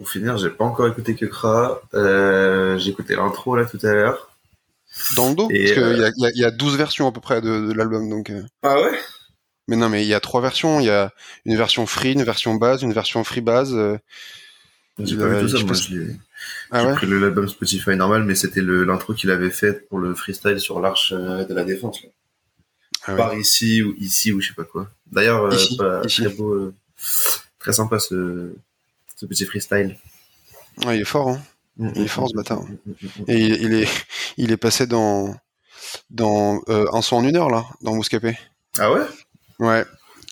Pour finir, j'ai pas encore écouté que Kra. Euh, j'ai écouté l'intro là tout à l'heure. Dans le dos Parce qu'il euh, y, a, il y a- il y a 12 versions à peu près de, de l'album. donc. euh. Ah ouais? Mais non, mais il y a trois versions. Il y a une version free, une version base, une version free base. euh. J'ai pas vu tout ça, je moi pense- je. Ah ouais pris l'album Spotify normal, mais c'était l'intro qu'il avait fait pour le freestyle sur l'arche de la défense. Là. Ah ouais. Par ici ou ici ou je sais pas quoi. D'ailleurs, euh, très beau, euh, très sympa ce, ce petit freestyle. Ouais, il est fort, hein. Il est fort, ce bâtard. Et il, il est, il est passé dans, dans euh, un son en une heure, là, dans Mouscapé. Ah ouais? Ouais.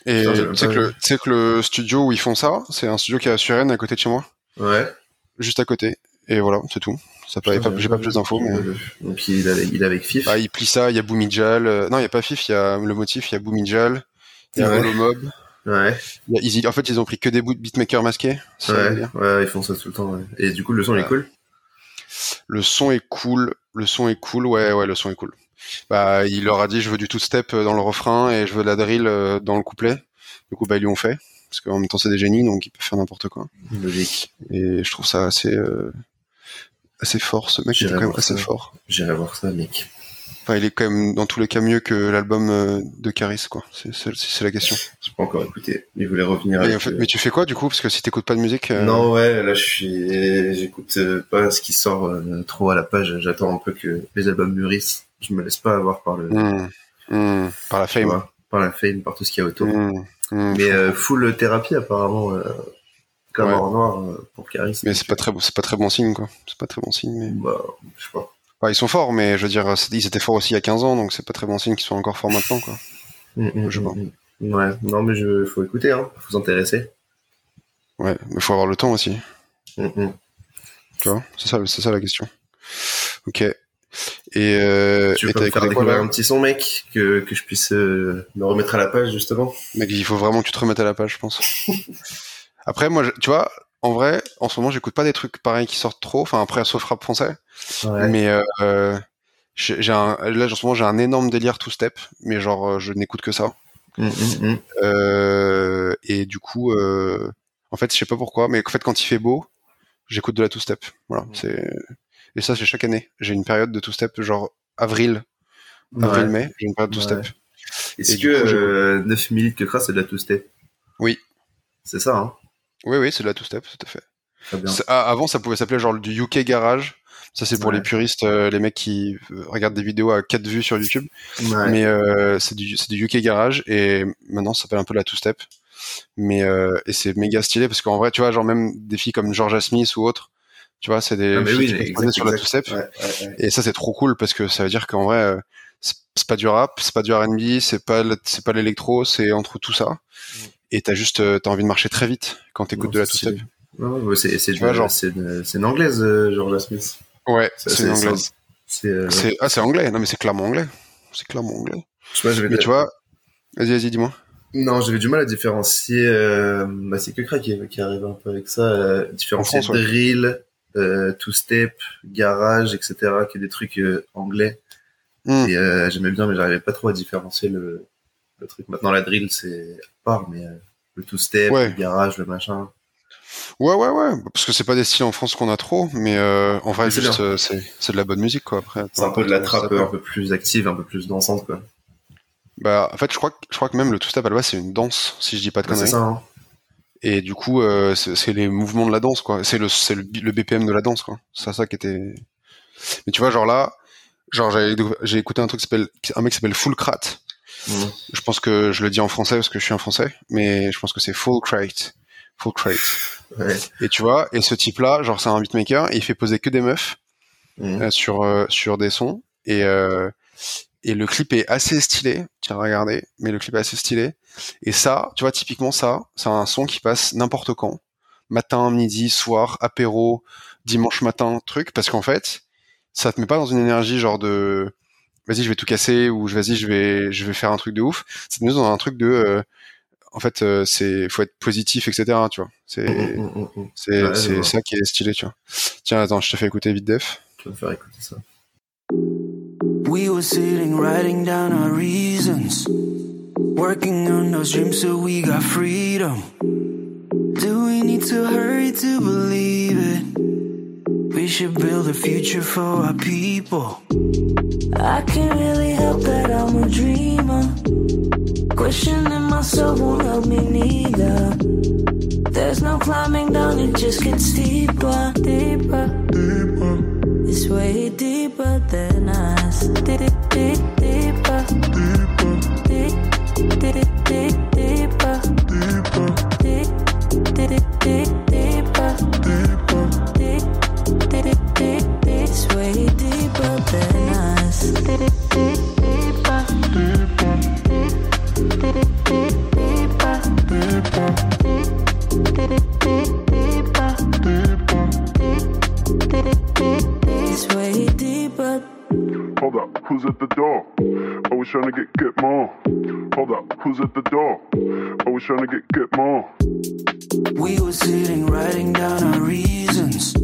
Et j'ai tu sais que, que le studio où ils font ça, c'est un studio qui est à Suresnes, à côté de chez moi. Ouais. Juste à côté. Et voilà, c'est tout. Ça Putain, pas- j'ai pas plus d'infos, mais. Donc il est avec, il est avec Fif. Bah, il plie ça, il y a Boumijal. euh, Non, il y a pas Fif, il y a le motif, il y a Boumijal. Il y a. Holomob. Ouais. Easy- En fait, ils ont pris que des bouts de beatmakers masqués. Ouais, ouais, ils font ça tout le temps. ouais. Et du coup, le son est Ouais. cool? Le son est cool. Le son est cool. Ouais, ouais, le son est cool. Bah, il leur a dit, je veux du two-step euh, dans le refrain et je veux de la drill euh, dans le couplet. Du coup, bah, ils lui ont fait. Parce qu'en même temps, c'est des génies, donc ils peuvent faire n'importe quoi. Logique. Et je trouve ça assez, euh, assez fort. Ce mec il est quand même assez ça. fort. J'irai voir ça, mec. Enfin, il est quand même dans tous les cas mieux que l'album euh, de Caris, quoi. C'est, la question. J'ai pas encore écouté. Il voulait revenir. Avec, en fait, euh, mais tu fais quoi du coup? Parce que si t'écoutes pas de musique, euh, Non, ouais, là, je suis, j'écoute pas ce qui sort trop à la page. J'attends un peu que les albums mûrissent. Je me laisse pas avoir par le, hmm, hmm, par la fame. vois, par la fame, par tout ce qu'il y a autour. Hmm, Mais euh, full thérapie, apparemment, euh, comme Ouais. en noir pour Caris. mais c'est pas très, bon- c'est pas très bon signe, quoi. C'est pas très bon signe. Mais... Bah, je sais pas. Enfin, ils sont forts, mais je veux dire, ils étaient forts aussi il y a 15 ans, donc c'est pas très bon signe qu'ils soient encore forts maintenant, quoi. Mm, Je sais pas. mm. Ouais, non, mais je, faut écouter, hein. Faut s'intéresser. Ouais, mais faut avoir le temps aussi. Mm, mm. Tu vois, c'est ça, c'est ça la question. Ok. Et euh, Tu et me faire quoi découvrir un petit son, mec, que, que je puisse euh, me remettre à la page, justement? Mec, il faut vraiment que tu te remettes à la page, je pense. Après, moi, je- tu vois, en vrai, en ce moment, j'écoute pas des trucs pareils qui sortent trop. Enfin, après, sauf rap français. Ouais. Mais euh, j'ai j'ai un, là, en ce moment, j'ai un énorme délire two step, mais genre, euh, je n'écoute que ça. Mm, mm, mm. Euh, et du coup, euh, en fait, je sais pas pourquoi, mais en fait, quand il fait beau, j'écoute de la two step. Voilà, c'est et ça, c'est chaque année. J'ai une période de two step, genre avril, avril Ouais. mai, j'ai une période two step. Ouais. Est-ce que coup, je- euh, 9 minutes que crasse, c'est de la two-step Oui. C'est ça, hein? Oui, oui, c'est de la two step, tout à fait. Ah, avant, ça pouvait s'appeler genre du UK Garage. Ça, c'est pour Ouais. les puristes, euh, les mecs qui euh, regardent des vidéos à 4 vues sur YouTube. Ouais. Mais euh, c'est du, UK Garage et maintenant, ça s'appelle un peu la two-step. Mais euh, et c'est méga stylé parce qu'en vrai, tu vois, genre même des filles comme Georgia Smith ou autres, tu vois, c'est des Ah, filles oui, qui exact, sur la two-step. Ouais. Et ça, c'est trop cool parce que ça veut dire qu'en vrai, c'est pas du rap, c'est pas du R&B, c'est pas c'est pas l'électro, c'est entre tout ça. Et t'as juste, euh, t'as envie de marcher très vite quand t'écoutes de la two-step. c'est une, anglaise, euh, Georgia Smith. Ouais, c'est une anglaise. C'est, euh, ah, c'est anglais. Non, mais c'est clairement anglais. C'est clairement anglais. je sais pas, j'avais Mais tu vois, vas-y, vas-y, dis-moi. Non, j'avais du mal à différencier. Euh, bah, c'est que Crack qui, qui arrive un peu avec ça. Euh, différencier En France, ouais. drill, euh, two-step, garage, etc. qui est des trucs anglais. Hmm. Et j'aimais bien, mais j'arrivais pas trop à différencier le, le truc. Maintenant, la drill, c'est à part, mais euh, le two-step, Ouais. le garage, le machin. Ouais, ouais, ouais. Parce que c'est pas des styles en France qu'on a trop, mais euh, en vrai, c'est juste, euh, c'est c'est de la bonne musique, quoi. Après, C'est un peu de la trappe un peu plus active, un peu plus dansante, quoi. Bah, en fait, je crois, que- je crois que même le two-step à la base, c'est une danse, si je dis pas de Bah, c'est conneries. ça, hein. Et du coup, euh, c'est c'est les mouvements de la danse, quoi. C'est le, c'est le, le BPM de la danse, quoi. C'est ça qui était. Mais tu vois, genre là, genre j'ai j'ai écouté un truc qui s'appelle, un mec qui s'appelle Full Crate. Mhm. Je pense que je le dis en français parce que je suis un français, mais je pense que c'est Full Crate. Full Crate. Ouais. Et tu vois, et ce type-là, genre c'est un beatmaker, et il fait poser que des meufs Mhm. euh, sur euh, sur des sons, et euh, et le clip est assez stylé. Tiens, regardez, mais le clip est assez stylé. Et ça, tu vois, typiquement ça, c'est un son qui passe n'importe quand, matin, midi, soir, apéro, dimanche matin, truc, parce qu'en fait, ça te met pas dans une énergie genre de vas-y je vais tout casser ou je vas-y je vais je vais faire un truc de ouf. Te met dans un truc de euh, en fait euh, c'est faut être positif etc. Tu vois, c'est Mhm, mhm, mhm. c'est Ouais, c'est ça qui est stylé tu vois. Tiens attends je te fais écouter vite def. Tu vas me faire écouter ça. We were sitting writing down our reasons. Working on those dreams so we got freedom. Do we need to hurry to believe it? We should build a future for our people. I can't really help that I'm a dreamer. Questioning myself won't help me neither. There's no climbing down, it just gets steeper, deeper, deeper. It's way deeper than us. Deep, deep, trying to get get more. We were sitting writing down our reasons,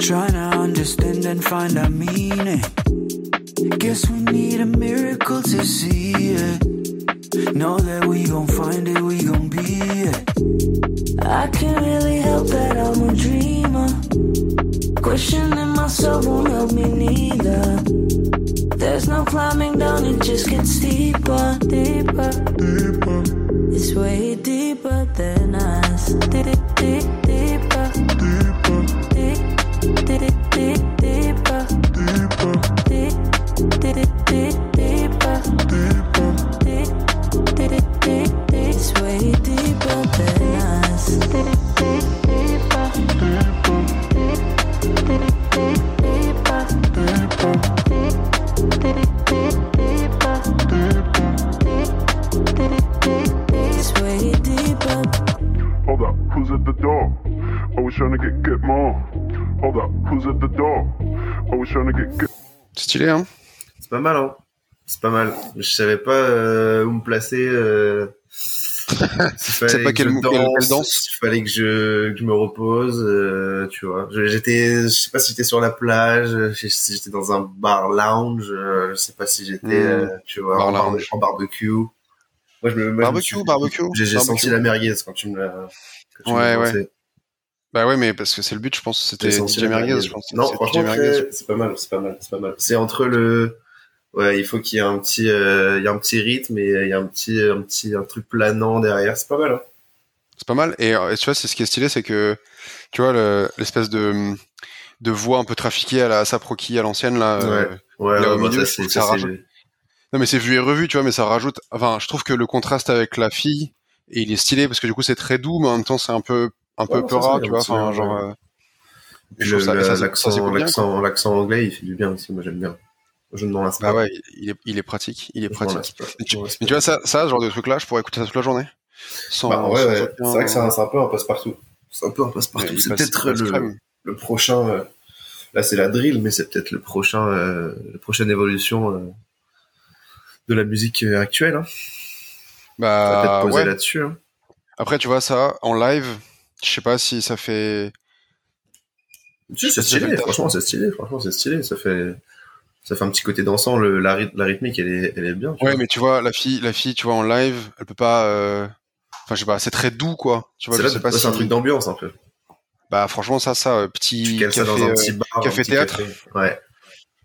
trying to understand and find our meaning. Guess we need a miracle to see it. Know that we gon' find it, we gon' be it. I can't really help that I'm a dreamer. Questioning myself won't help me neither. There's no climbing down, it just gets steeper, deeper, deeper. It's way deeper than us. Stylé, hein C'est pas mal, hein. C'est pas mal. Je savais pas euh, où me placer. Euh... Sais pas quel quelle- danse, quelle danse s'il fallait que je, que je me repose, euh, tu vois. J'étais, je sais pas si j'étais sur la plage, si j'étais dans un bar lounge, euh, je sais pas si j'étais, euh, tu vois, Bar en, bar- en barbecue. Moi, je me, moi, je me Barbecue, suis- barbecue, J'ai barbecue. senti la merguez quand tu me l'as. Ouais, ouais. Bah ouais, mais parce que c'est le but, je pense. C'était DJ Merguez, je pense. Non, C'est franchement, c'est pas mal, c'est pas mal, c'est pas mal. C'est entre le, ouais, il faut qu'il y ait un petit, euh, il y a un petit rythme et il y a un petit, un petit, un truc planant derrière. C'est pas mal. Hein. C'est pas mal. Et, euh, et tu vois, c'est ce qui est stylé, c'est que, tu vois, le- l'espèce de, de voix un peu trafiquée à la Asap Rocky à l'ancienne, là. euh, Ouais, Là, ouais, au bah, milieu, ça, ça rajoute. Non, mais c'est vu et revu, tu vois, mais ça rajoute. Enfin, je trouve que le contraste avec la fille, et il est stylé parce que du coup, c'est très doux, mais en même temps, c'est un peu, un peu peura, tu vois. Enfin, genre. l'accent, l'accent, anglais, il fait du bien aussi. Moi, j'aime bien. Je ne m'en lasse pas. Bah ouais, il est, il est pratique, il est pratique. Mais tu, mais vois, ça, ça, ce genre de truc-là, je pourrais écouter ça toute la journée. Sans, Bah, ouais, ouais. C'est vrai que c'est un, un peu un passe-partout. C'est un peu un passe-partout. C'est peut-être le, le prochain. euh, Là, c'est la drill, mais c'est peut-être le prochain, euh, la prochaine évolution euh, de la musique actuelle. Hein. On va Bah, peut-être poser ouais. là-dessus. Hein. Après, tu vois, ça, en live, je sais pas si ça fait. Si, c'est fait stylé. Franchement, c'est stylé. Franchement, c'est stylé. Ça fait, ça fait un petit côté dansant. Le, la, ryth- la rythmique, elle est, elle est bien. tu Ouais, vois. mais tu vois, la fille, la fille, tu vois, en live, elle peut pas. euh, Enfin, je sais pas, c'est très doux, quoi. Tu vois, C'est je là- sais pas ouais, si. c'est un truc d'ambiance un peu. Bah, franchement, ça, ça, euh, petit ça café, dans un euh, petit bar, café un petit théâtre. café. Ouais,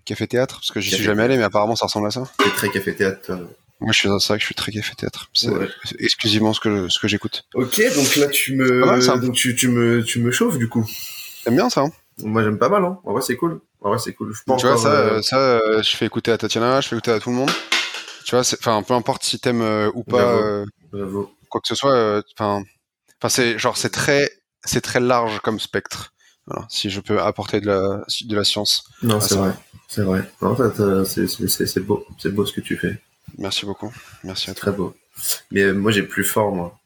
café théâtre, parce que j'y suis jamais allé, mais apparemment, ça ressemble à ça. c'est très café théâtre. Moi, je suis dans ça, que je suis très café théâtre. C'est Ouais. exclusivement ce que, ce que j'écoute. Ok, donc là tu me, Pas mal, ça. donc tu, tu me, tu me chauffes du coup. T'aimes bien ça, hein Moi j'aime pas mal, hein. En vrai c'est cool. En vrai c'est cool. Je pense Tu vois, ça, euh, euh, ça euh, je fais écouter à Tatiana, je fais écouter à tout le monde. Tu vois, enfin, peu importe si t'aimes euh, ou pas euh, quoi que ce soit, enfin, enfin, c'est genre, c'est très, c'est très large comme spectre. Voilà, si je peux apporter de la, de la science. Non, c'est vrai. C'est vrai. Non, c'est beau. C'est beau ce que tu fais. Merci beaucoup. Merci à toi. Très beau. Mais euh, moi j'ai plus fort moi.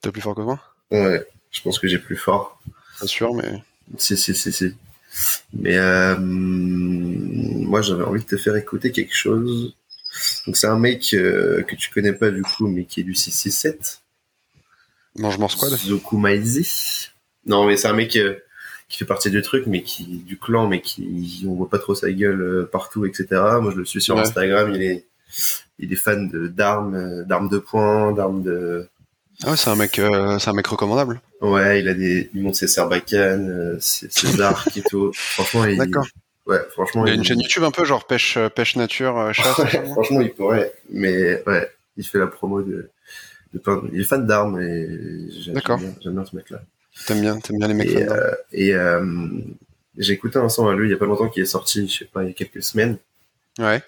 T'es plus fort que moi, Ouais. Je pense que j'ai plus fort. bien sûr, mais Si, si, si, si. Mais euh, moi, j'avais envie de te faire écouter quelque chose. Donc, c'est un mec euh, que tu connais pas du coup, mais qui est du 667. mange-moi squad. Zoku Maizi. Non, mais c'est un mec euh, qui fait partie du truc, mais qui du clan, mais qui on voit pas trop sa gueule partout, etc. Moi, je le suis sur Ouais. Instagram. Il est il est fan d'armes, euh, d'armes de poing, d'armes de Ah ouais, c'est un mec, euh, c'est un mec recommandable. Ouais, il a des, il monte ses serbacanes, euh, ses, ses arcs et tout. Franchement, il, D'accord. ouais, franchement, Il a une chaîne YouTube un peu genre pêche, pêche nature, chasse. Ouais, franchement, il pourrait, mais ouais, il fait la promo de, de plein- il est fan d'armes et j'aime bien, j'aime bien ce mec-là. T'aimes bien, t'aimes bien les mecs Et, euh, et euh, j'ai écouté un son à lui il y a pas longtemps qui est sorti, je sais pas, il y a quelques semaines. Ouais.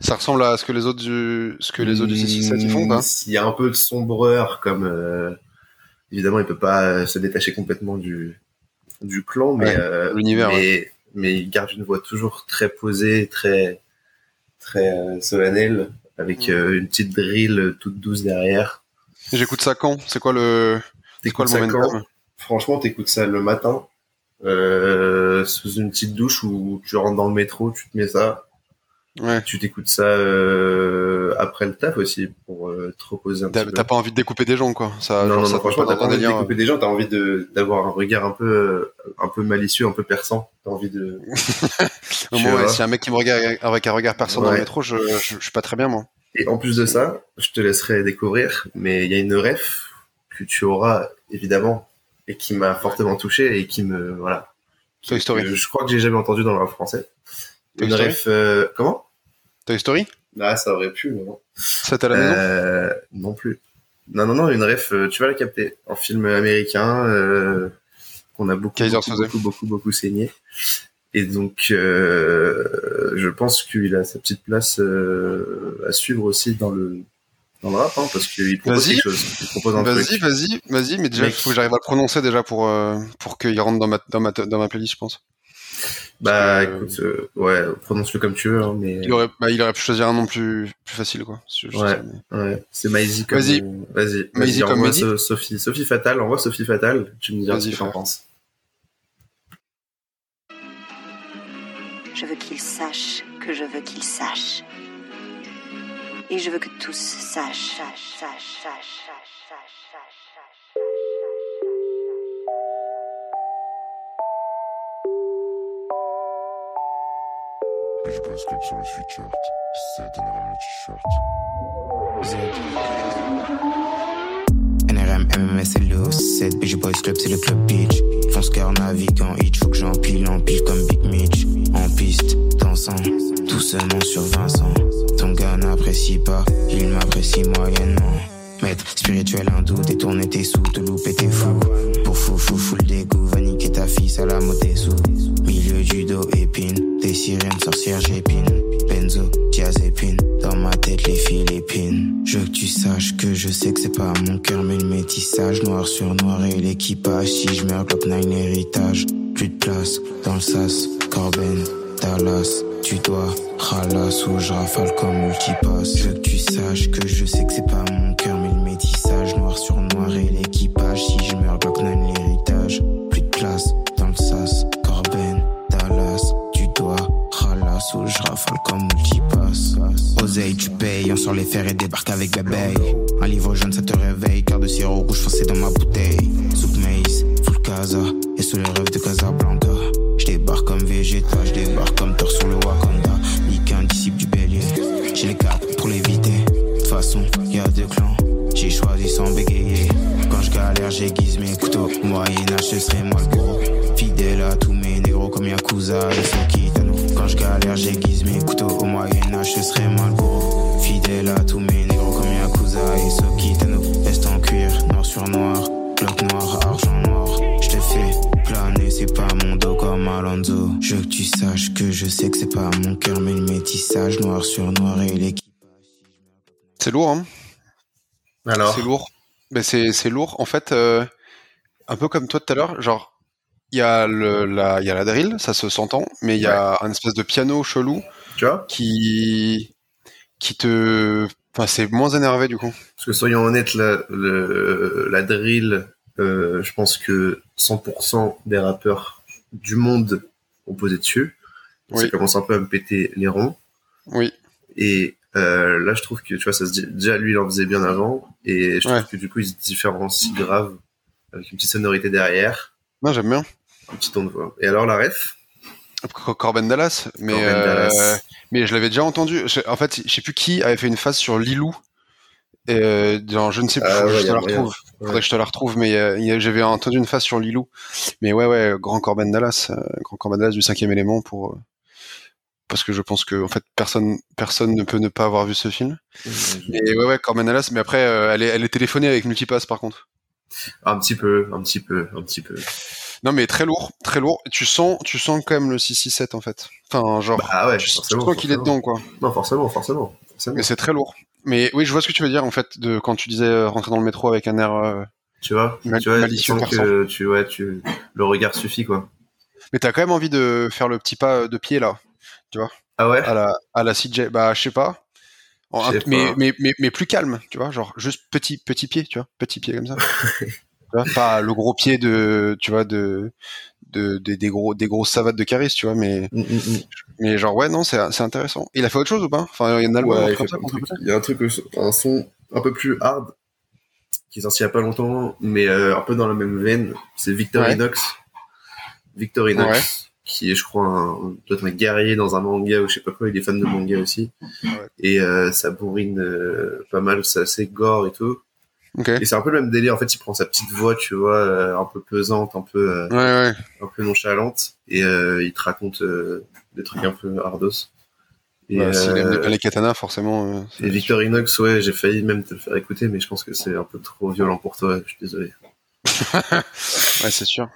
Ça ressemble à ce que les autres du, ce que les autres du 667 ils font, Hmm, quoi. Il y a un peu de sombreur, comme euh, évidemment, il peut pas euh, se détacher complètement du du clan, mais Ouais, euh, l'univers, mais, mais il garde une voix toujours très posée, très très euh, solennelle, avec une petite drill toute douce derrière. J'écoute ça quand? C'est quoi le, c'est quoi le quand? Franchement, t'écoutes ça le matin, euh, sous une petite douche où tu rentres dans le métro, tu te mets ça, Ouais. tu t'écoutes ça euh, après le taf aussi pour euh, te reposer un T'as petit peu. t'as pas envie de découper des gens, quoi. Ça, non, genre, non, ça non, franchement, t'as pas envie de découper des gens, t'as envie de d'avoir un regard un peu un peu malicieux, un peu perçant. T'as envie de. Moi, ouais, si un mec qui me regarde avec un regard perçant dans le métro, je, je, je suis pas très bien, moi. Et en plus de ça, je te laisserai découvrir, mais il y a une ref que tu auras évidemment et qui m'a fortement touché et qui me voilà. Toy Story. que je crois que j'ai jamais entendu dans le rap français. Toy une Story ref euh, comment? Toy Story? Ah, ça aurait pu, mais non. Ça t'es à la maison? Euh, non plus. Non, non, non, une ref, euh, tu vas la capter. En film américain, euh, qu'on a beaucoup, beaucoup, beaucoup, beaucoup, beaucoup saigné. Et donc, euh, je pense qu'il a sa petite place euh, à suivre aussi dans le dans le rap, hein, parce qu'il propose quelque chose. Il propose un Vas-y, vas-y, vas-y, mais déjà, il faut que j'arrive à le prononcer déjà pour, euh, pour qu'il rentre dans ma, dans ma, dans ma playlist, je pense. Bah, Euh, écoute, euh, ouais, prononce-le comme tu veux, hein, mais Il aurait, bah, il aurait pu choisir un nom plus, plus facile, quoi. C'est juste Ouais. mais- ouais, c'est Maisie comme. Vas-y. Vas-y. Maisie comme envoie. So- Sophie. Sophie Fatal, envoie Sophie Fatal. Tu me diras Vas-y, ce que t'en penses. Je veux qu'il sache que je veux qu'il sache. Et je veux que tous sachent, sachent, sachent, sachent, Je bascule sur le sweatshirt. C'est NRM le t-shirt. NRM, MMS et le 7 BG Boys Club, c'est le club beach. Fonce car naviguant, hit, faut que j'empile, empile comme Big Mitch. En piste, dansant, tout seulement sur Vincent. Ton gars n'apprécie pas, il m'apprécie moyennement. Maître spirituel hindou, détourner tes sous, te louper tes fous. Pour fou, fou, fou le dégoût, va niquer ta fille, des sous. Milieu du dos, épine, des sirènes, sorcières, j'épine. Benzo, diazépine, dans ma tête les fils épines. Je veux que tu saches que je sais que c'est pas mon cœur, mais le métissage noir sur noir et l'équipage. Si je meurs, Glock 9 l'héritage. Plus de place dans le sas, Corben, Dallas. Tu dois ralasse ou je rafale comme multipass. Je veux que tu saches que je sais que c'est pas mon cœur, mais le métissage noir sur noir et l'équipage. Si je meurs, Glock 9 sort les fers et débarque avec bébé. Un livre jaune, ça te réveille, car de sirop rouge foncé dans ma bouteille. Soupe maïs, full casa, et sous les rêves de Casablanca. Je débarque comme Vegeta, je débarque comme Thor sur le Wakanda. Nique un disciple du bélier, j'ai les cartes pour l'éviter. De toute façon, y a deux clans, j'ai choisi sans bégayer. Quand je galère, j'aiguise mes couteaux. Au Moyen-Âge, ce serait moi le gros. Fidèle à tous mes négros comme Yakuza et Sokitano. Quand je galère, j'aiguise mes couteaux. Au Moyen-Âge, ce serait moi le. Fidèle à tous mes négros comme Yakuza et Sokitano. Veste en cuir, noir sur noir. Bloc noir, argent noir. Je te fais planer, c'est pas mon dos comme Alonso. Je veux que tu saches que je sais que c'est pas mon cœur, mais le métissage noir sur noir et l'équipe. C'est lourd, hein. Alors, C'est lourd. Mais c'est, c'est lourd. En fait, euh, un peu comme toi tout à l'heure, genre, il y a le, la, il y a la drill, ça se s'entend, mais il y a un espèce de piano chelou tu vois, qui, qui te, enfin, c'est moins énervé du coup. parce que soyons honnêtes, la, le, la drill, euh, je pense que 100% des rappeurs du monde ont posé dessus. Ça Oui. commence un peu à me péter les ronds. Oui. Et euh, là, je trouve que tu vois, ça se dit, déjà lui, il en faisait bien avant, et je trouve Ouais. que du coup, il se différencie grave avec une petite sonorité derrière, Non, j'aime bien. un petit ton de voix. Et alors la ref, Cor- Corben Dallas, mais Corbin euh, Dallas. mais je l'avais déjà entendu. En fait, je sais plus qui avait fait une phase sur Lilou euh, dans je ne sais plus, Ah ouais, je te la retrouve. Ouais. Faudrait que je te la retrouve, mais euh, j'avais entendu une phase sur Lilou. Mais ouais, ouais, Grand Corben Dallas, euh, Grand Corben Dallas du cinquième élément pour euh, parce que je pense que en fait personne personne ne peut ne pas avoir vu ce film. Mais ouais, ouais, Corben Dallas. Mais après, elle est elle est téléphonée avec Multipass par contre. Un petit peu, un petit peu, un petit peu. Non, mais très lourd, très lourd. Tu sens tu sens quand même le 667 en fait. Enfin, genre, Ah ouais, tu, tu sens qu'il est dedans quoi. Non, forcément, forcément. forcément. Mais c'est très lourd. Mais oui, je vois ce que tu veux dire en fait de quand tu disais euh, rentrer dans le métro avec un air. euh, Tu vois, Mal- tu vois, malicieux tu sens que tu, ouais, tu, le regard suffit, quoi. Mais t'as quand même envie de faire le petit pas de pied là, Ah ouais? à la à la CJ. Bah, je sais pas. En- Je sais mais, pas. mais mais mais plus calme, tu vois, genre juste petit petit pied, tu vois, petit pied comme ça. Tu vois, pas le gros pied de, tu vois, de de, de- des gros des grosses savates de Caris, tu vois, mais Mm, mm, mm. mais genre ouais non c'est c'est intéressant. Il a fait autre chose ou pas? Enfin il y a un Ouais, il, truc comme ça. Il y a un truc, un son un peu plus hard, qui est sorti il y a pas longtemps, mais euh, un peu dans la même veine. C'est Victorinox. Victorinox, Ouais. qui est, je crois, un, doit être un guerrier dans un manga ou je sais pas quoi. Il est fan de manga aussi. Ouais. Et euh, ça bourrine euh, pas mal, c'est assez gore et tout. Ok. Et c'est un peu le même délire. En fait, il prend sa petite voix, tu vois, euh, un peu pesante, un peu, euh, Ouais ouais. un peu nonchalante, et euh, il te raconte euh, des trucs un peu hardos. Et, Bah, S'il aime euh, les katanas forcément. euh, et Victorinox, ouais, j'ai failli même te le faire écouter, mais je pense que c'est un peu trop violent pour toi. Je suis désolé. Ouais c'est sûr.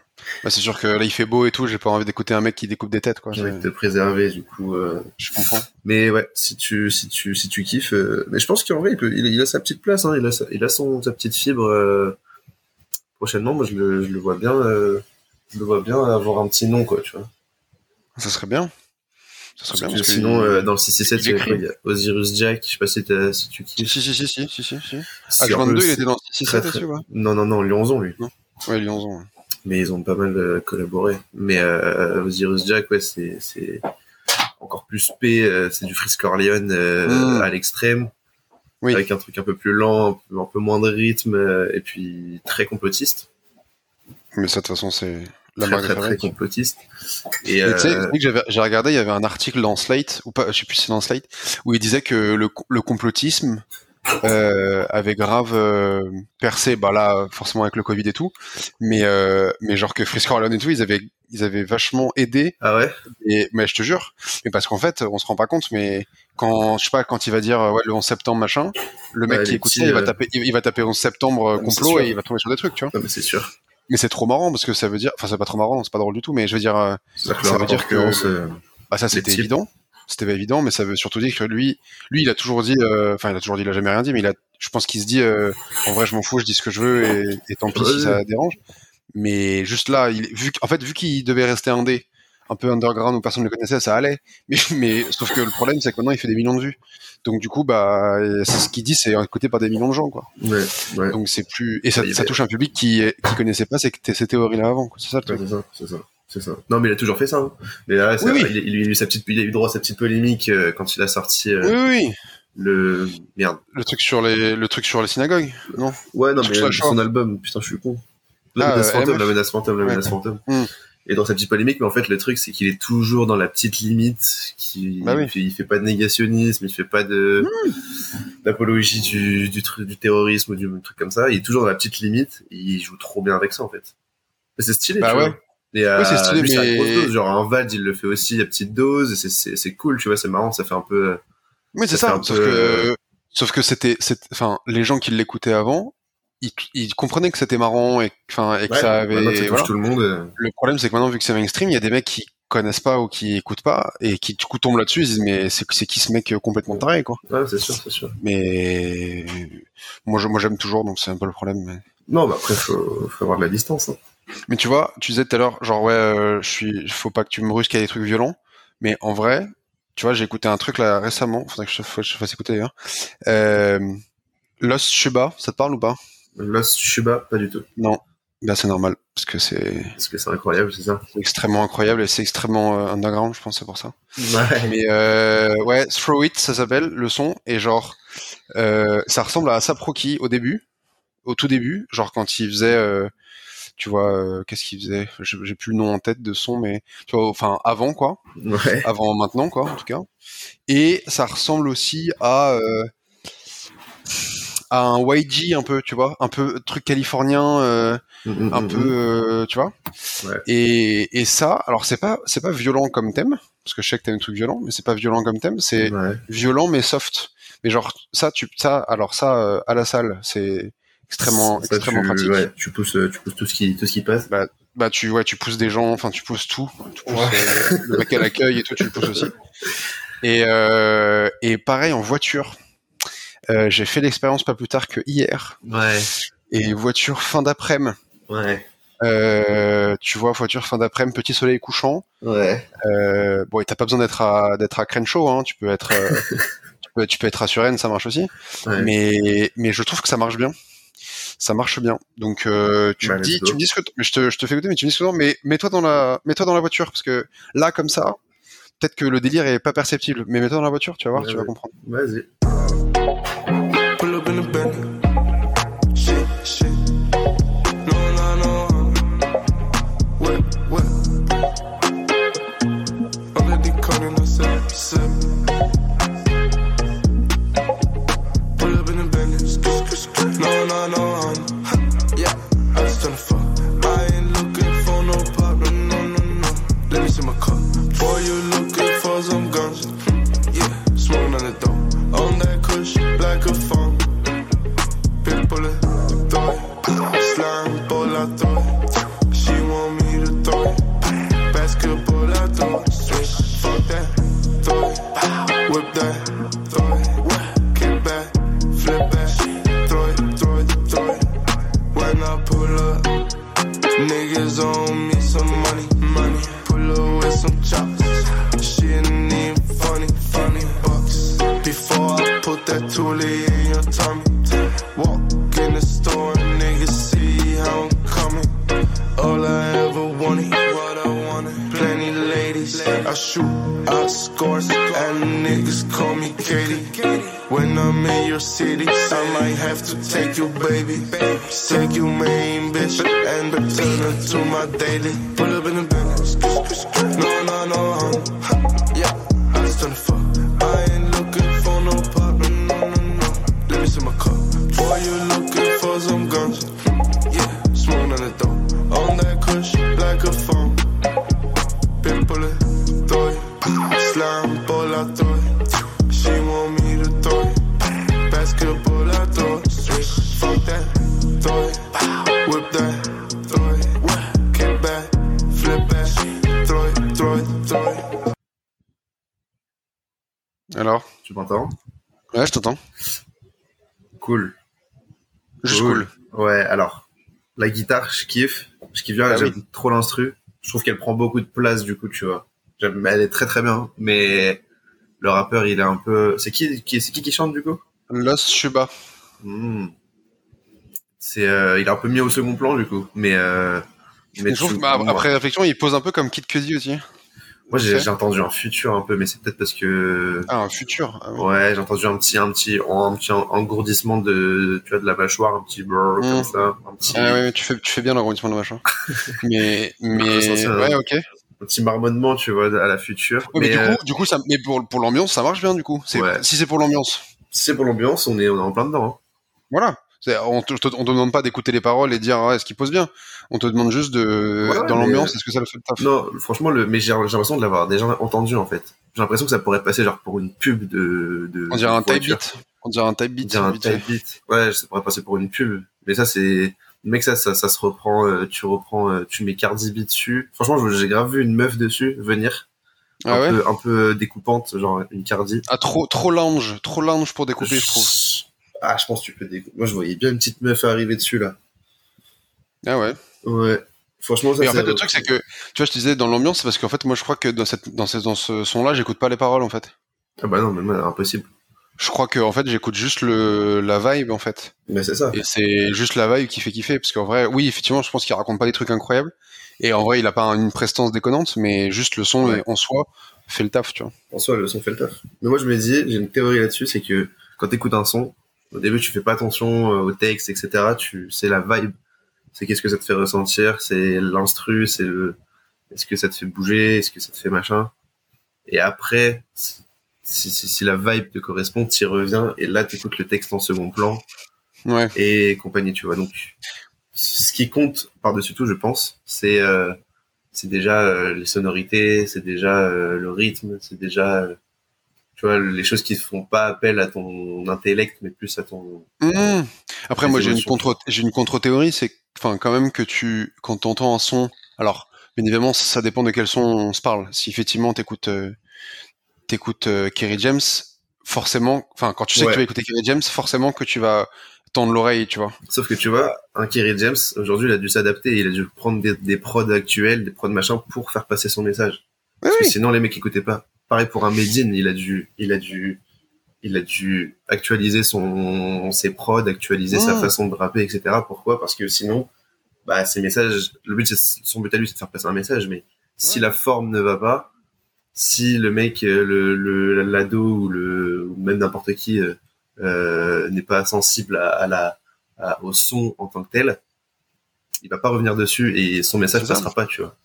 Bah, c'est sûr que là il fait beau et tout. J'ai pas envie d'écouter un mec qui découpe des têtes quoi. J'ai envie de te préserver, du coup. euh, je comprends. Mais ouais, si tu, si tu, si tu kiffes, euh, mais je pense qu'en vrai, il, peut, il, il a sa petite place, hein, il a, sa, il a son, sa petite fibre. euh, Prochainement, moi, je le, je le vois bien, euh, je le vois bien avoir un petit nom, quoi, tu vois. Ça serait bien. Ça serait bien parce que sinon, il- euh, dans le 667, il quoi, il y a Osiris Jack, je sais pas si, si tu kiffes. si, si, si, si, si, si, si. Peu- H22, il était dans très, 6-7 très- aussi, ouais. Non, non, non, Lyonzon, lui. Ouais, Lyonzon. Mais ils ont pas mal euh, collaboré. Mais euh, Osiris Jack, ouais, c'est c'est encore plus P, euh, c'est du Frisk Corleone euh, Mm. à l'extrême, Oui. avec un truc un peu plus lent, un peu, un peu moins de rythme, et puis très complotiste, Mais ça, de toute façon, c'est la très marque très complotiste. Et tu sais, euh, tu j'ai regardé, il y avait un article dans Slate, ou pas, je sais plus si c'est dans Slate, où il disait que le, le complotisme euh, avait grave euh, percé, bah là, forcément avec le Covid et tout, mais euh, mais genre que Frisk Corleone et tout, ils avaient ils avaient vachement aidé ah ouais, Et, mais je te jure, mais parce qu'en fait, on se rend pas compte, mais quand, je sais pas, quand il va dire, euh, ouais, le 11 septembre, machin, le mec Ouais, qui écoute ça, il va euh, taper, il, il va taper 11 septembre euh, Ah, complot et il va tomber sur des trucs, tu vois. mais c'est sûr. Mais c'est trop marrant parce que ça veut dire, enfin, c'est pas trop marrant, c'est pas drôle du tout, mais je veux dire, euh, Ça veut dire que- euh, bah, ça c'était évident. C'était pas évident, mais ça veut surtout dire que lui, lui, il a toujours dit, euh, enfin, il a toujours dit, il a jamais rien dit, mais il a, je pense qu'il se dit, euh, en vrai, je m'en fous, je dis ce que je veux et, et tant pis si ça dérange. Mais juste là, il, vu, en fait, vu qu'il devait rester indé, un peu underground où personne ne le connaissait, ça allait. Mais, mais sauf que le problème, c'est que maintenant, il fait des millions de vues. Donc du coup, bah, c'est ce qu'il dit, c'est écouté par des millions de gens, quoi. ouais, ouais. Donc c'est plus, et ça, touche un public qui, qui connaissait pas ces, ces théories-là avant. C'est ça le Ouais, truc. c'est ça, c'est ça, c'est ça. Non, mais il a toujours fait ça. hein. Mais là, c'est- Oui, oui. Il, il a eu sa petite, il a eu droit à sa petite polémique euh, quand il a sorti euh, Oui, oui, oui. le merde. Le truc sur les, le truc sur les synagogues, non? Ouais, non, mais euh, son album, putain, je suis con. La Ah, menace fantôme, LMF. la menace fantôme, la Ouais. menace fantôme. Hmm. Et dans sa petite polémique, mais en fait, le truc, c'est qu'il est toujours dans la petite limite, qui, Bah il, fait, il fait pas de négationnisme, il fait pas de, Hmm. d'apologie du, du, truc, du terrorisme ou du truc comme ça. Il est toujours dans la petite limite, et il joue trop bien avec ça, en fait. C'est stylé, Bah tu ouais. vois. Et euh, Oui, c'est stylé, lui, c'est à mais- grosse dose. Genre, un Vald, il le fait aussi à petite dose, et c'est, cool, tu vois, c'est marrant, ça fait un peu, euh, Oui, c'est Ça Sauf peu, que, euh, sauf que c'était, enfin, les gens qui l'écoutaient avant, ils, ils comprenaient que c'était marrant et, enfin, et que ouais, ça avait, touche voilà. tout le monde. euh, Le problème, c'est que maintenant, vu que c'est mainstream, il y a des mecs qui connaissent pas ou qui écoutent pas et qui, du coup, tombent là-dessus, ils se disent, mais c'est, c'est qui ce mec complètement taré, quoi. Ouais, c'est sûr, c'est sûr. Mais, moi, je, moi, j'aime toujours, donc c'est un peu le problème. Mais, Non, bah après, faut, faut avoir de la distance. Hein. Mais tu vois, tu disais tout à l'heure, genre, ouais, euh, je suis, faut pas que tu me brusques à des trucs violents. Mais en vrai, tu vois, j'ai écouté un truc là récemment, faudrait que je, faut je fasse écouter d'ailleurs. Euh, Lost Shuba, ça te parle ou pas? Lost Shuba, pas du tout. Non, là c'est normal parce que c'est Parce que c'est incroyable, c'est ça. c'est extrêmement incroyable et c'est extrêmement euh, underground, je pense c'est pour ça. Ouais. Mais euh, ouais, Throw It, ça s'appelle le son et genre euh, ça ressemble à Asap Rocky au début, au tout début, genre quand il faisait, euh, tu vois, euh, qu'est-ce qu'il faisait? J'ai plus le nom en tête de son, mais tu vois, enfin avant quoi, Ouais. avant maintenant quoi en tout cas. Et ça ressemble aussi à euh, à un YG un peu, tu vois, un peu truc californien, euh, Mm, mm, un mm, peu, tu vois. Ouais. Et, et ça, alors c'est pas c'est pas violent comme thème, parce que je sais que t'aimes les trucs violents, mais c'est pas violent comme thème, c'est Ouais. violent mais soft. Mais genre ça, tu ça, alors ça à la salle, c'est extrêmement Ça, extrêmement tu, pratique. ouais, tu pousses, euh, tu pousses tout ce qui, tout ce qui passe. Bah tu ouais, tu pousses des gens, enfin tu pousses tout, tu pousses euh, le mec à l'accueil et tout, tu le pousses aussi. Et euh, et pareil en voiture. Euh, j'ai fait l'expérience pas plus tard que hier. Ouais. Et voiture fin d'après-midi. Ouais. Euh, tu vois, voiture fin d'après-midi, petit soleil couchant. Ouais. Euh, bon, et t'as pas besoin d'être à d'être à Crenshaw, hein. Tu peux être, tu peux, tu peux être à Suresnes, ça marche aussi. Ouais. Mais mais je trouve que ça marche bien. Ça marche bien. Donc euh, tu Bah, me dis, tu me dis ce que je te je te fais écouter, mais tu me dis ce que non, mais mets-toi dans la mets-toi dans la voiture parce que là comme ça, peut-être que le délire est pas perceptible, mais mets-toi dans la voiture, tu vas voir, Ouais, tu vas comprendre. Vas-y. Niggas on me some money, money. Pull up with some chops. She ain't even funny, funny bucks. Before I put that toolie in your tummy. Walk in the store niggas see how I'm coming. All I ever wanted, what I wanted. Plenty ladies, I shoot, I score, and niggas call me Katie. When I'm in your city, I might have to take you, baby. Take Tu m'entends? Ouais, je t'entends. Cool. Juste cool. Ouais, alors, la guitare, je kiffe. Je kiffe bien, Ah j'aime trop l'instru. Je trouve qu'elle prend beaucoup de place, du coup, tu vois. Elle est très très bien, mais le rappeur, il est un peu... C'est qui, qui, c'est qui qui chante, du coup? Lost Shuba. Hmm. C'est, euh, il est un peu mis au second plan, du coup, mais... Euh, mais je trouve bah, après réflexion, il pose un peu comme Kid Cudi aussi. Moi, j'ai entendu un futur un peu, mais c'est peut-être parce que... Ah, un futur. Ah oui. Ouais, j'ai entendu un petit, un petit, un petit engourdissement de, tu vois, de la mâchoire, un petit brrr, Mm. comme ça, un petit, Ah ouais, tu fais, tu fais bien l'arrondissement de machin. mais, mais, ça, ouais, ok. un petit marmonnement, tu vois, à la future. Ouais, mais, du euh, coup, du coup, ça, mais pour, pour l'ambiance, ça marche bien, du coup. Ouais. Si c'est pour l'ambiance. si c'est pour l'ambiance, on est, on est en plein dedans. hein. Voilà. On te, on te demande pas d'écouter les paroles et dire, ah, est-ce qu'il pose bien? On te demande juste de, Ouais, dans l'ambiance, est-ce que ça le fait le taf? Non, franchement, le, mais j'ai l'impression de l'avoir déjà entendu, en fait. J'ai l'impression que ça pourrait passer, genre, pour une pub de, de On dirait un type beat. On dirait un type On beat. dirait un type beat. Ouais, ça pourrait passer pour une pub. Mais ça, c'est, mec, ça, ça, ça se reprend, euh, tu reprends, euh, tu mets Cardi B dessus. Franchement, j'ai grave vu une meuf dessus venir. Ah un ouais? peu, un peu découpante, genre une Cardi. Ah, trop, trop lounge. Trop lounge pour découper, je trouve. Ah, je pense que tu peux découper. Moi, je voyais bien une petite meuf arriver dessus, là. Ah ouais. Ouais. Franchement, ça, Mais en fait, le truc, c'est que, tu vois, je te disais dans l'ambiance, c'est parce qu'en fait, moi, je crois que dans cette, dans ce, dans ce son-là, j'écoute pas les paroles, en fait. Ah bah non, mais moi, impossible. Je crois que, en fait, j'écoute juste le, la vibe, en fait. Mais c'est ça. Et c'est juste la vibe qui fait kiffer, parce qu'en vrai, oui, effectivement, je pense qu'il raconte pas des trucs incroyables. Et en vrai, il a pas une prestance déconnante, mais juste le son, Ouais. en soi, fait le taf, tu vois. En soi, le son fait le taf. Mais moi, je me dis, j'ai une théorie là-dessus, c'est que quand t'écoutes un son, au début, tu fais pas attention euh, au texte, etc. Tu, c'est la vibe. C'est qu'est-ce que ça te fait ressentir, c'est l'instru, c'est le, est-ce que ça te fait bouger, est-ce que ça te fait machin? Et après, si, si, si la vibe te correspond, t'y reviens, et là, t'écoutes le texte en second plan. Ouais. et compagnie, tu vois. Donc, ce qui compte par-dessus tout, je pense, c'est euh, c'est déjà euh, les sonorités, c'est déjà euh, le rythme, c'est déjà, euh, tu vois, les choses qui ne font pas appel à ton intellect, mais plus à ton. Mmh. Après, moi, j'ai une contre, j'ai une contre-théorie, c'est, enfin, quand même que tu, quand t'entends un son, alors, bien évidemment, ça, ça dépend de quel son on se parle. Si effectivement t'écoutes, euh, t'écoutes euh, Kerry James, forcément, enfin, quand tu sais Ouais. que tu vas écouter Kerry James, forcément que tu vas tendre l'oreille, tu vois. Sauf que tu vois, un Kerry James, aujourd'hui, il a dû s'adapter, il a dû prendre des, des prods actuels, des prods machin, pour faire passer son message. Oui, Parce que sinon, les mecs écoutaient pas. Pareil pour un Medine, il a dû, il a dû, il a dû actualiser son, ses prods, actualiser sa façon de rapper, etc. Pourquoi? Parce que sinon, bah, ses messages, le but, son but à lui, c'est de faire passer un message, mais si la forme ne va pas, si le mec, euh, le, le, l'ado ou le, ou même n'importe qui, euh, euh, n'est pas sensible à, à la, à- au son en tant que tel, il va pas revenir dessus et son message ça. passera pas, tu vois.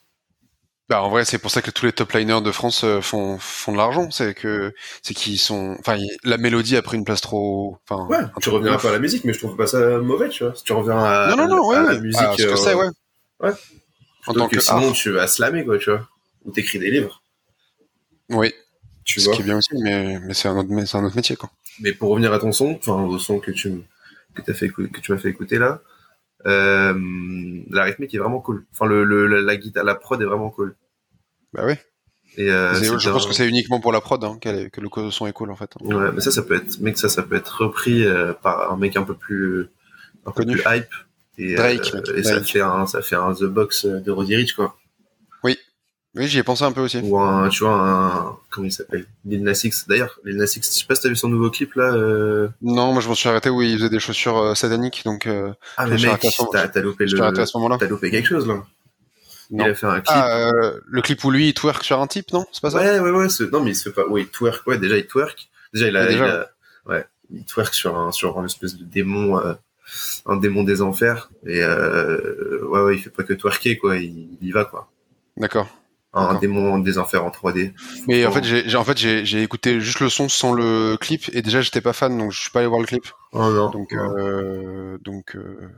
Bah, en vrai, c'est pour ça que tous les top liners de France euh, font, font de l'argent. C'est que, c'est qu'ils sont, enfin, la mélodie a pris une place trop, enfin. Ouais, un tu reviens ouf. pas à la musique, mais je trouve pas ça mauvais, tu vois. Si tu reviens à, Non, non, non, à ouais, la musique, Ah, ce que euh, c'est, ouais. ouais. En tant que, que sinon art. tu vas slammer, quoi, tu vois. Ou t'écris des livres, Oui. tu Ce vois. qui est bien aussi, mais, mais c'est un autre, mais c'est un autre métier, quoi. Mais pour revenir à ton son, enfin, au son que tu, fait, que tu m'as fait écouter là, euh, la rythmique est vraiment cool. Enfin, le, le, la, la guitare, la prod est vraiment cool. Bah oui. Et, euh, je pense que c'est uniquement pour la prod hein, est- que le son est cool en fait. Ouais, mais ça, ça peut être, mec, ça, ça peut être repris euh, par un mec un peu plus, un peu Connu. plus hype. Et, Drake, euh, ça fait un, ça fait un The Box de Roddy Rich, quoi. Oui, j'y ai pensé un peu aussi. Ou un, tu vois, un, comment il s'appelle? Lil Nas X. D'ailleurs, Lil Nas X, je sais pas si t'as vu son nouveau clip, là, euh... Non, moi je m'en suis arrêté où il faisait des chaussures euh, sataniques, donc euh, Ah, mais mec, t'as, loupé le, à ce moment-là. t'as loupé quelque chose, là. Non. Il a fait un clip. Ah, le clip où lui il twerk sur un type, non? C'est pas ça? Ouais, ouais, ouais, non, mais il se fait pas, ouais, il twerk, ouais, déjà, il twerk. Déjà, il a, Ouais, déjà. il a- ouais, il twerk sur un, sur un espèce de démon, un démon des enfers. Et, euh, ouais, ouais, il fait pas que twerker, quoi, il, il y va, quoi. D'accord. Un démon des enfers en 3D. Mais en fait, j'ai en fait j'ai j'ai écouté juste le son sans le clip et déjà j'étais pas fan, donc je suis pas allé voir le clip. Oh non. Donc Ouais. euh, donc euh,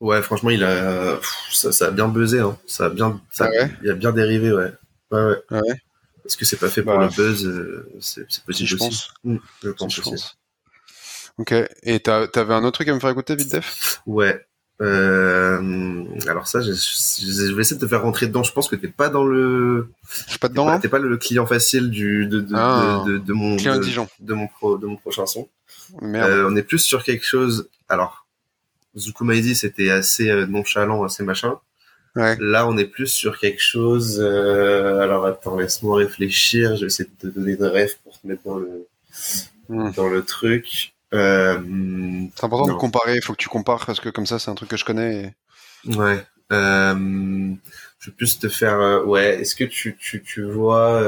Ouais, franchement, il a, pff, ça, ça a bien buzzé, hein. Ça a bien, ça, Ah ouais? il a bien dérivé, ouais. Ouais, ouais. Ah ouais? Est-ce que c'est pas fait pour Bah, le buzz euh, C'est c'est si possible je aussi. pense. Mm, je Si, pense je aussi. pense. Ok. Et t'as- t'avais un autre truc à me faire écouter, vite def? Ouais. Euh, alors ça, je, je- je vais essayer de te faire rentrer dedans. Je pense que t'es pas dans le, Je suis pas t'es dedans pas, là t'es pas le client facile du de de, Ah. de, de, mon Client de, mon pro, de mon prochain son. Merde. Euh, on est plus sur quelque chose. Alors, Zukumaidi, c'était assez euh, nonchalant, assez machin. Ouais. Là, on est plus sur quelque chose. euh, alors attends, laisse-moi réfléchir. Je vais essayer de te donner des rêves pour te mettre dans le Hmm. dans le truc. Euh, C'est important non. de comparer, il faut que tu compares parce que comme ça c'est un truc que je connais. Et... Ouais. Euh, je vais plus te faire. euh, ouais. Est-ce que tu tu tu vois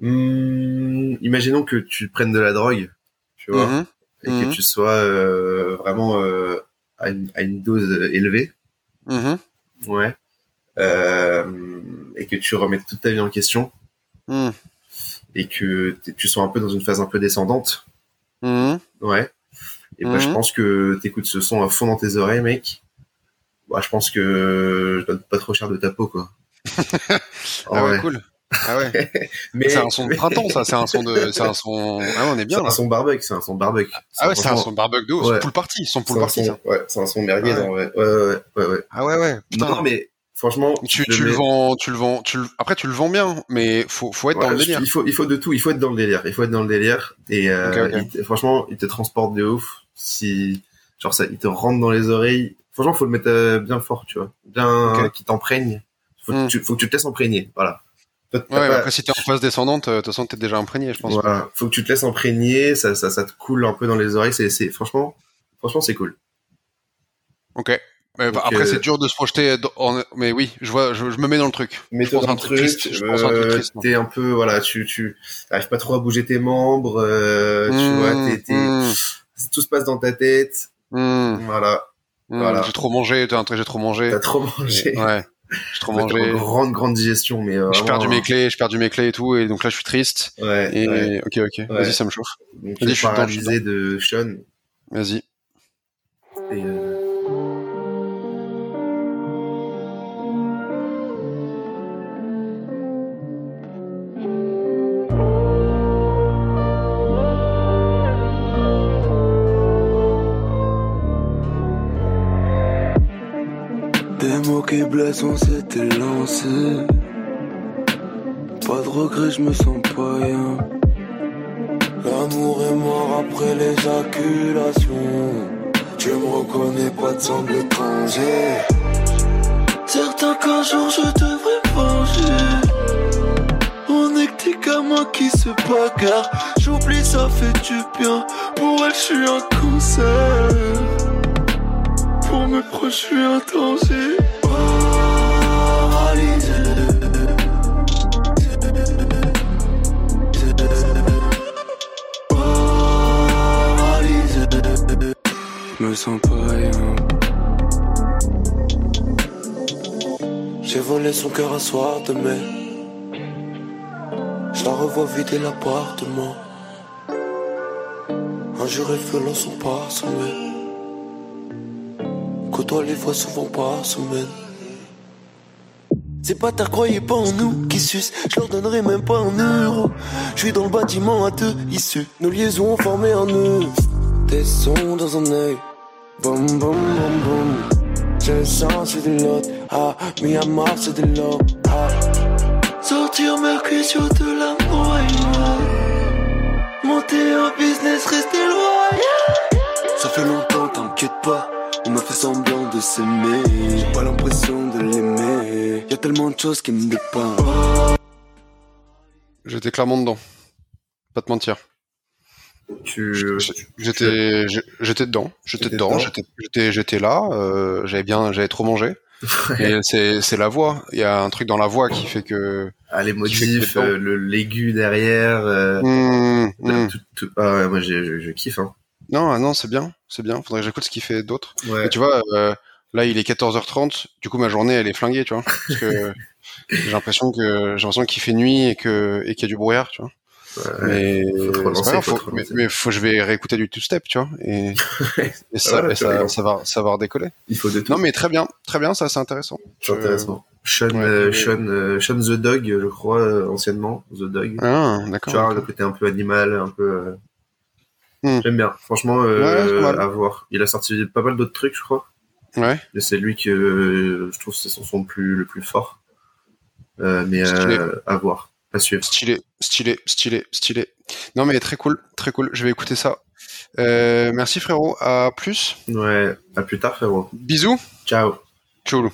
hmm, Imaginons que tu prennes de la drogue, tu vois, Mhm. et Mhm. que tu sois vraiment à, une, à une dose élevée, Mhm. ouais, et que tu remettes toute ta vie en question, Mhm. Et que tu sois un peu dans une phase un peu descendante, Mhm. ouais. Et bah, je Mhm. pense que t'écoutes ce son à fond dans tes oreilles, mec. Bah, je pense que je donne pas trop cher de ta peau, quoi. Ah ouais, cool. Ah ouais. Mais c'est un son de printemps, ça. C'est un son de, c'est un son. Ah, on est C'est bien un là. son barbecue, c'est un son barbecue. Ah ouais, c'est un son barbecue de ouf. Ouais. Pool party, son c'est pool un party. son-. Ouais, c'est un son merguez, Ouais. en vrai. Ouais, ouais, ouais, ouais. Ah ouais, ouais. Putain. Non, mais franchement, tu, le vends, tu le vends, tu le... après tu le vends bien, mais faut, faut être dans le je- délire. Il faut, il faut de tout. Il faut être dans le délire. Il faut être dans le délire. Et euh, il franchement, il te transporte de ouf. Si, genre ça, il te rentre dans les oreilles. Franchement, faut le mettre euh, bien fort, tu vois, bien Ok. qui t'imprègne. Faut, Hmm. que tu, faut que tu te laisses imprégner. Voilà. Toi, t'as Ouais, mais pas- après si t'es en phase descendante, euh, de toute façon t'es déjà imprégné, je pense. Voilà. Faut que tu te laisses imprégner. Ça, ça, ça te coule un peu dans les oreilles. C'est, c'est franchement, franchement, c'est cool. Ok. Mais après euh, c'est dur de se projeter. dans- en- Mais oui, je vois, je, je me mets dans le truc. Mets-toi pense dans un truc triste, je pense un truc euh, triste, moi. T'es un peu, voilà, tu, tu arrives pas trop à bouger tes membres. euh, tu Mmh, vois, t'es, t'es- mmh, tout se passe dans ta tête. mmh, Voilà. mmh. Voilà. J'ai trop mangé, t'as un truc, j'ai trop mangé. T'as trop mangé. Ouais. J'ai trop mangé. une grande, grande digestion, mais euh, J'ai perdu mes clés, j'ai perdu mes clés et tout, et donc là je suis triste. Ouais, Et ouais. ok, ok, vas-y, ça me chauffe. Vas-y, je suis je paralysé de Sean. Vas-y. Et, qui blessent, on s'était lancé. Pas de regret, je me sens pas. L'amour est mort après l'éjaculation. Tu me reconnais pas de sang étranger. Certains qu'un jour je devrais venger. On est que des gamins qui se bagarrent. J'oublie, ça fait du bien. Pour elle, je suis un concert. Pour mes proches, je suis un danger. Pas. J'ai volé son cœur un soir de mai. Je la revois vider l'appartement. Un jour et feu sont parsemés. Côtoie les fois souvent par semaine. Ces bâtards croyaient pas en nous qui sucent, je leur donnerai même pas un euro. Je suis dans le bâtiment à deux issus, nos liaisons ont formé un nœud. Des sons dans un œil, boum boum boum boum. J'ai le sens c'est de l'autre, ah, mis à mort c'est de l'eau, ah. Sortir Mercutio de la moyenne, monter un business, rester loyal. Ça fait longtemps, t'inquiète pas. On m'a fait semblant de s'aimer. J'ai pas l'impression de l'aimer. Y a tellement de choses qui me dépassent. J'étais clairement dedans. Pas te mentir. Tu, J'étais, j'étais dedans. J'étais dedans. J'étais, j'étais, là. euh, j'avais bien, j'avais trop mangé. Et c'est, la voix. Il y a un truc dans la voix qui fait que. ah, les dedans. euh, le l'aigu derrière. euh, Mmh, mmh. tout- tout- ah ouais, moi je, je kiffe. Hein. Non, ah non, c'est bien, c'est bien. Faudrait que j'écoute ce qu'il fait d'autre. Ouais. Tu vois, là, il est 14h30. Du coup, ma journée, elle est flinguée, tu vois. Parce que j'ai l'impression que j'ai l'impression qu'il fait nuit et que et qu'il y a du brouillard, tu vois. Mais mais, faut, je vais réécouter du two-step, tu vois. Et, et ça, Voilà, et tu ça, va, ça va redécoller. Il faut. Non, mais très bien, très bien, ça, c'est intéressant. c'est intéressant. Sean, Ouais, euh, Sean, euh, Sean the Dog, je crois, euh, anciennement. The Dog. Ah, Tu d'accord. vois, le côté un peu animal, un peu. Hmm. J'aime bien. Franchement, Ouais, à voir. Il a sorti pas mal d'autres trucs, je crois. Ouais. Et c'est lui que je trouve c'est son son plus, le plus fort. Mais à voir. À suivre. Stylé, stylé, stylé, stylé. Non, mais très cool, très cool. Je vais écouter ça. Euh, merci frérot. À plus. Ouais. À plus tard, frérot. Bisous. Ciao. Ciao.